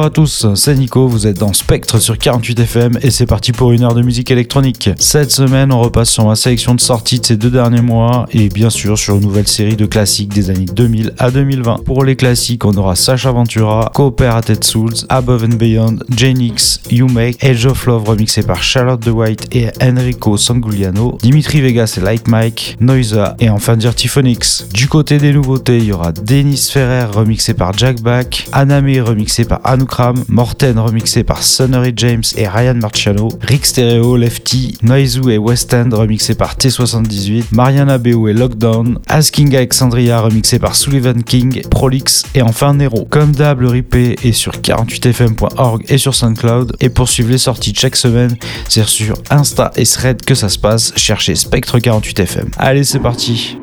Bonjour à tous, c'est Nico, vous êtes dans Spectre sur 48FM et c'est parti pour une heure de musique électronique. Cette semaine, on repasse sur ma sélection de sorties de ces deux derniers mois et bien sûr sur une nouvelle série de classiques des années 2000 à 2020. Pour les classiques, on aura Sacha Ventura, Cooperated Souls, Above and Beyond, Janix, You Make, Age of Love remixé par Charlotte De White et Enrico Sangugliano, Dimitri Vegas et Like Mike, Noisa et enfin Dirty Phonics. Du côté des nouveautés, il y aura Dennis Ferrer remixé par Jack Back, Aname remixé par Morten remixé par Sonnery James et Ryan Marciano, Rick Stereo, Lefty, Noizu et West End remixé par T78, Mariana Beo et Lockdown, Asking Alexandria remixé par Sullivan King, Prolix et enfin Nero. Comme d'hab, le replay est sur 48fm.org et sur SoundCloud et pour suivre les sorties chaque semaine, c'est sur Insta et Thread que ça se passe, cherchez Spectre 48fm. Allez, c'est parti.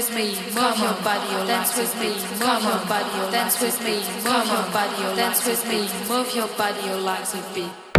With me, move your body, dance with me, move your body, dance with me, move your body, dance with me, move your body, your legs a beat.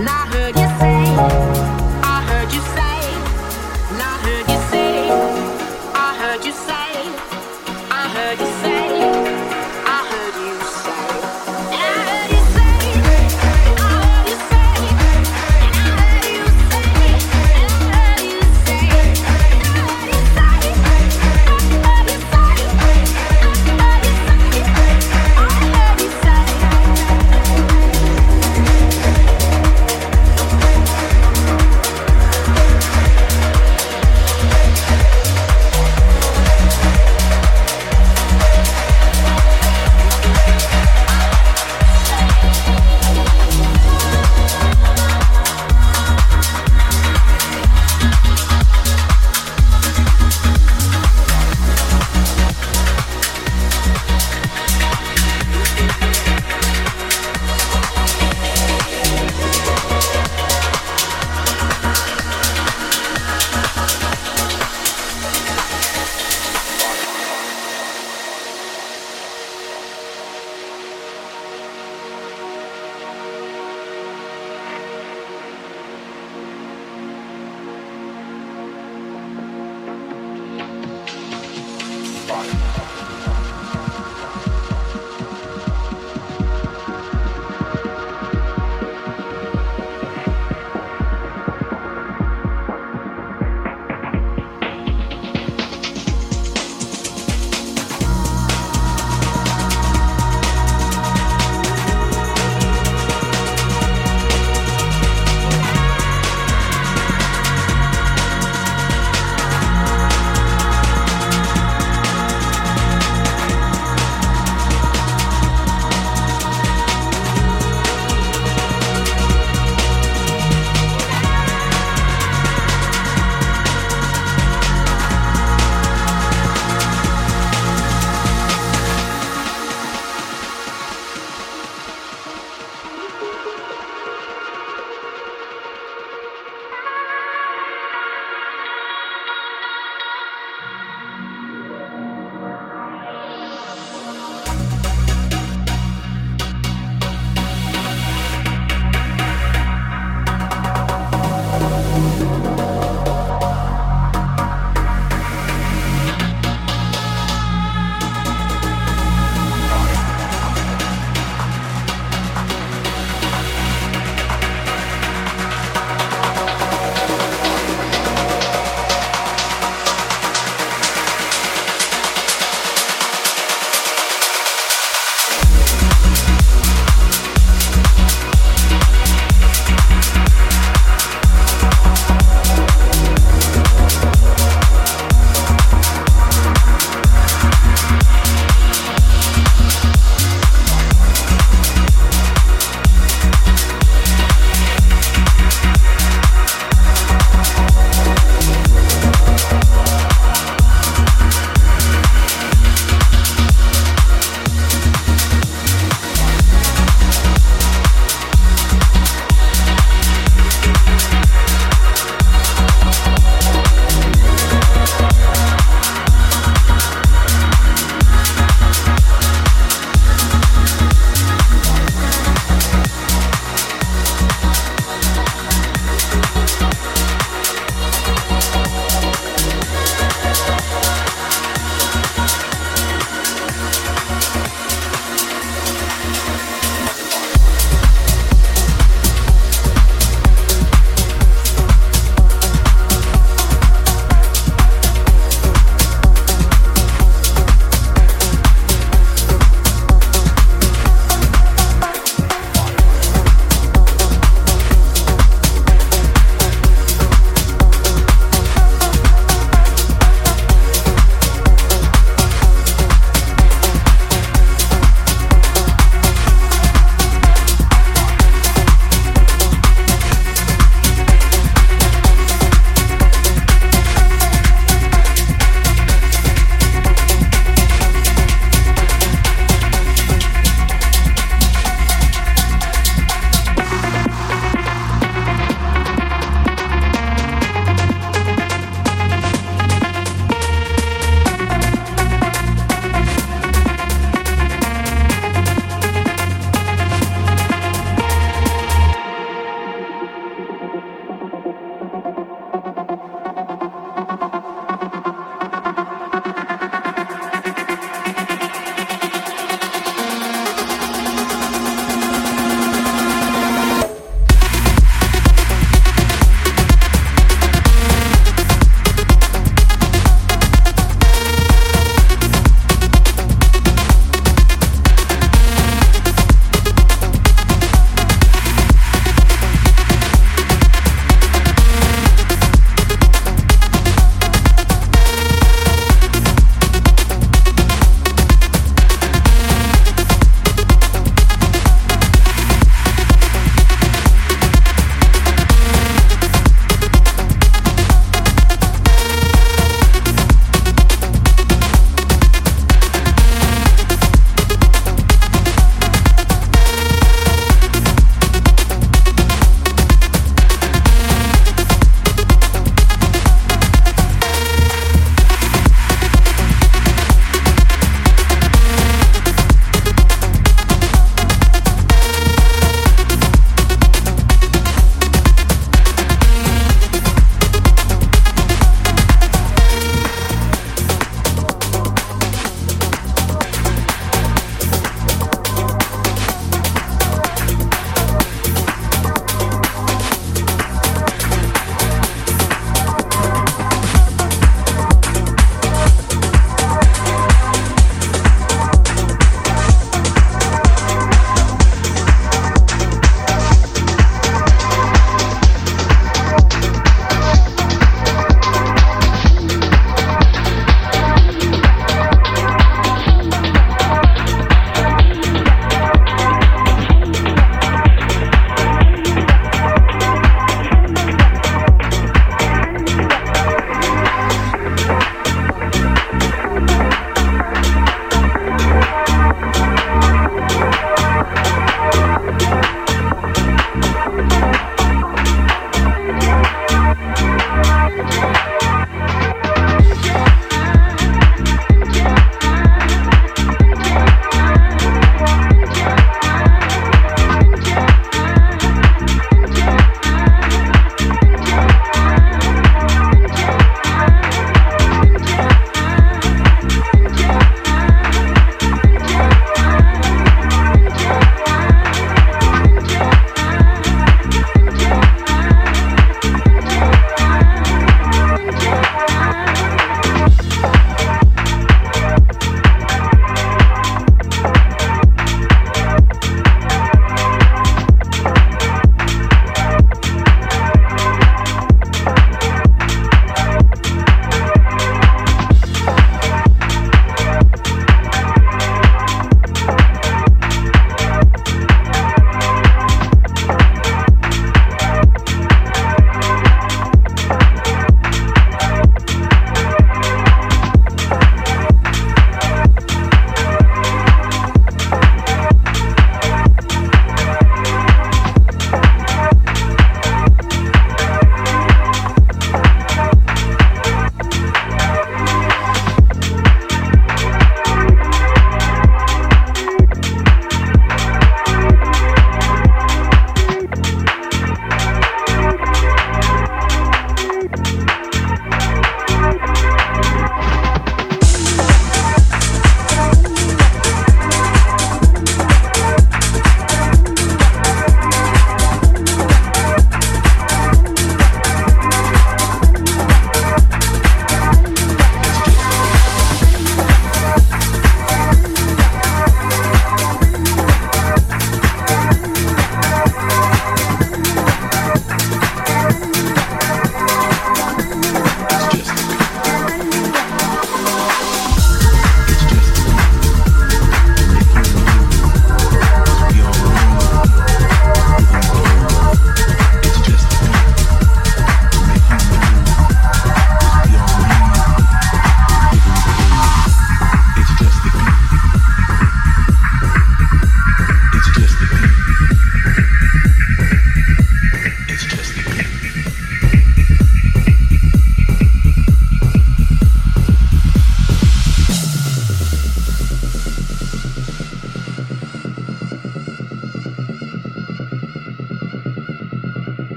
and I heard you say.